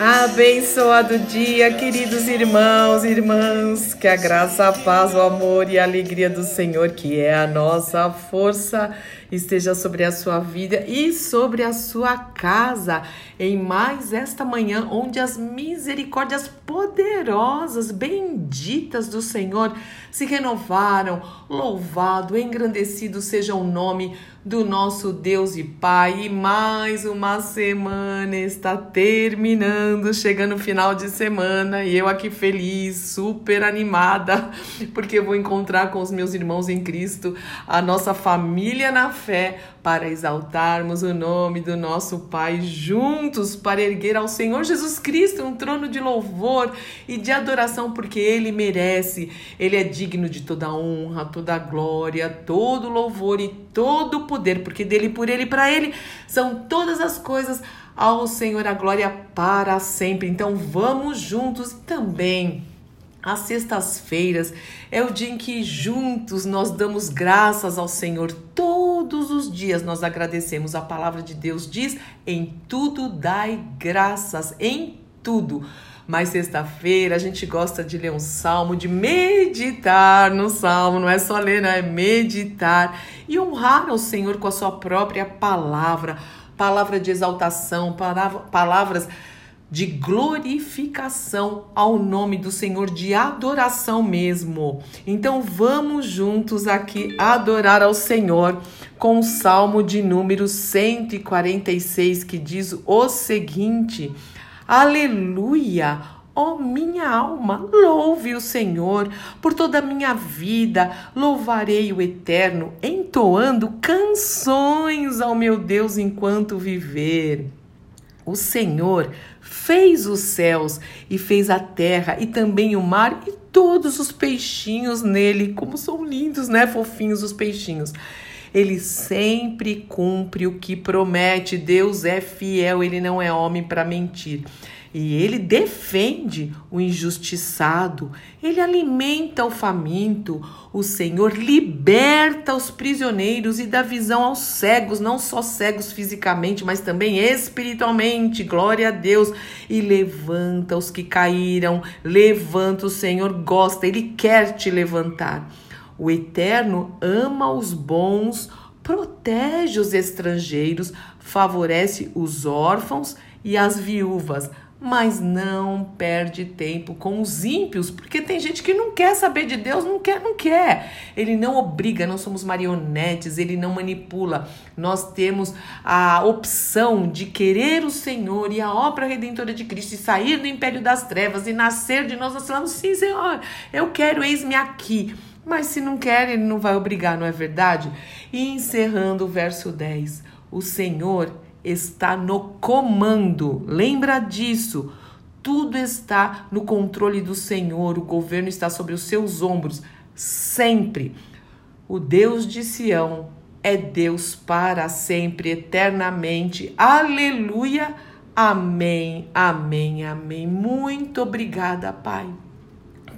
Abençoado dia, queridos irmãos e irmãs, que a graça, a paz, o amor e a alegria do Senhor, que é a nossa força, esteja sobre a sua vida e sobre a sua casa em mais esta manhã, onde as misericórdias poderosas, benditas do Senhor se renovaram. Louvado, engrandecido seja o nome do nosso Deus e Pai. E mais uma semana está terminando, chegando o final de semana e eu aqui feliz, super animada, porque vou encontrar com os meus irmãos em Cristo, a nossa família na fé, para exaltarmos o nome do nosso Pai juntos, para erguer ao Senhor Jesus Cristo um trono de louvor e de adoração, porque Ele merece, Ele é digno de toda honra, toda glória, todo louvor e todo poder, porque dele, por Ele e para Ele são todas as coisas. Ao Senhor a glória para sempre. Então vamos juntos também às sextas-feiras é o dia em que juntos nós damos graças ao Senhor. Todos os dias nós agradecemos. A palavra de Deus diz: em tudo dai graças, em tudo. Mas sexta-feira a gente gosta de ler um salmo, de meditar no salmo, não é só ler, não é meditar e honrar ao Senhor com a sua própria palavra, palavra de exaltação, palavra, palavras de glorificação ao nome do Senhor, de adoração mesmo. Então vamos juntos aqui adorar ao Senhor com o Salmo de número 146 que diz o seguinte: Aleluia! Ó oh, minha alma, louve o Senhor, por toda a minha vida louvarei o Eterno, entoando canções ao meu Deus enquanto viver. O Senhor fez os céus e fez a terra e também o mar e todos os peixinhos nele. Como são lindos, né? Fofinhos os peixinhos. Ele sempre cumpre o que promete. Deus é fiel, ele não é homem para mentir. E ele defende o injustiçado, ele alimenta o faminto, o Senhor liberta os prisioneiros e dá visão aos cegos, não só cegos fisicamente, mas também espiritualmente. Glória a Deus! E levanta os que caíram, levanta o Senhor, gosta, ele quer te levantar. O Eterno ama os bons, protege os estrangeiros, favorece os órfãos e as viúvas mas não perde tempo com os ímpios, porque tem gente que não quer saber de Deus, não quer, não quer. Ele não obriga, não somos marionetes, ele não manipula. Nós temos a opção de querer o Senhor e a obra redentora de Cristo e sair do império das trevas e nascer de nós. Nós falamos, sim, Senhor, eu quero, eis-me aqui. Mas se não quer, ele não vai obrigar, não é verdade? E encerrando o verso 10, o Senhor está no comando. Lembra disso. Tudo está no controle do Senhor, o governo está sobre os seus ombros, sempre. O Deus de Sião é Deus para sempre, eternamente. Aleluia. Amém, amém, amém. Muito obrigada, Pai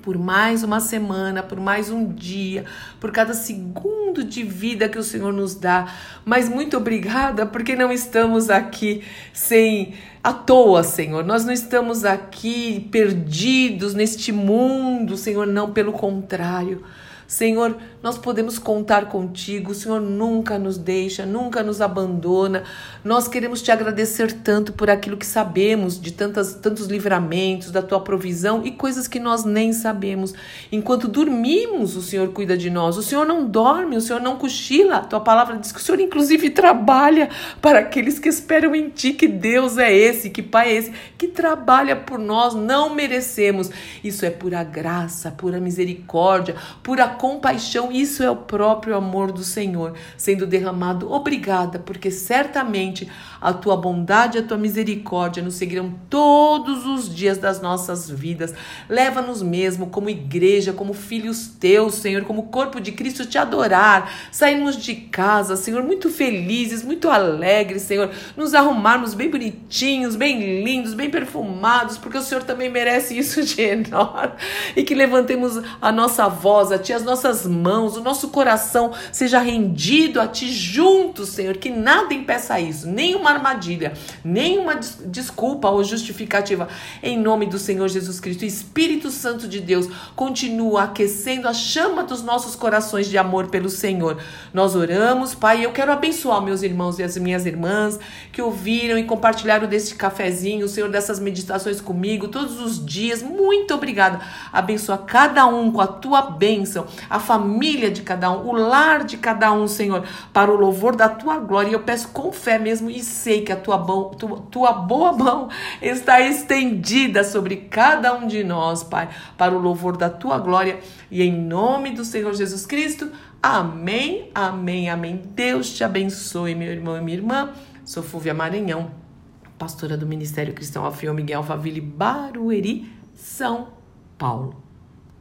por mais uma semana, por mais um dia, por cada segundo de vida que o Senhor nos dá. Mas muito obrigada porque não estamos aqui sem à toa, Senhor. Nós não estamos aqui perdidos neste mundo, Senhor, não, pelo contrário. Senhor, nós podemos contar contigo, o Senhor nunca nos deixa, nunca nos abandona. Nós queremos te agradecer tanto por aquilo que sabemos, de tantas, tantos livramentos, da tua provisão e coisas que nós nem sabemos. Enquanto dormimos, o Senhor cuida de nós. O Senhor não dorme, o Senhor não cochila. A tua palavra diz que o Senhor, inclusive, trabalha para aqueles que esperam em ti, que Deus é esse, que Pai é esse, que trabalha por nós, não merecemos. Isso é pura graça, pura misericórdia, pura compaixão, isso é o próprio amor do Senhor sendo derramado. Obrigada, porque certamente a tua bondade e a tua misericórdia nos seguirão todos os dias das nossas vidas. Leva-nos mesmo como igreja, como filhos teus, Senhor, como corpo de Cristo te adorar. Sairmos de casa, Senhor, muito felizes, muito alegres, Senhor, nos arrumarmos bem bonitinhos, bem lindos, bem perfumados, porque o Senhor também merece isso de nós. E que levantemos a nossa voz a ti, as nossas mãos, o nosso coração seja rendido a Ti juntos, Senhor, que nada impeça isso, nenhuma armadilha, nenhuma des desculpa ou justificativa. Em nome do Senhor Jesus Cristo, Espírito Santo de Deus, continua aquecendo a chama dos nossos corações de amor pelo Senhor. Nós oramos, Pai, eu quero abençoar meus irmãos e as minhas irmãs que ouviram e compartilharam deste cafezinho, Senhor, dessas meditações comigo todos os dias. Muito obrigada. Abençoa cada um com a tua bênção, a família de cada um, o lar de cada um, Senhor, para o louvor da tua glória. E eu peço com fé mesmo e sei que a tua, tua, tua boa mão está estendida sobre cada um de nós, Pai, para o louvor da tua glória. E em nome do Senhor Jesus Cristo. Amém, amém, amém. Deus te abençoe, meu irmão e minha irmã. Sou Fúvia Maranhão, pastora do Ministério Cristão Alfio Miguel Faville Barueri, São Paulo.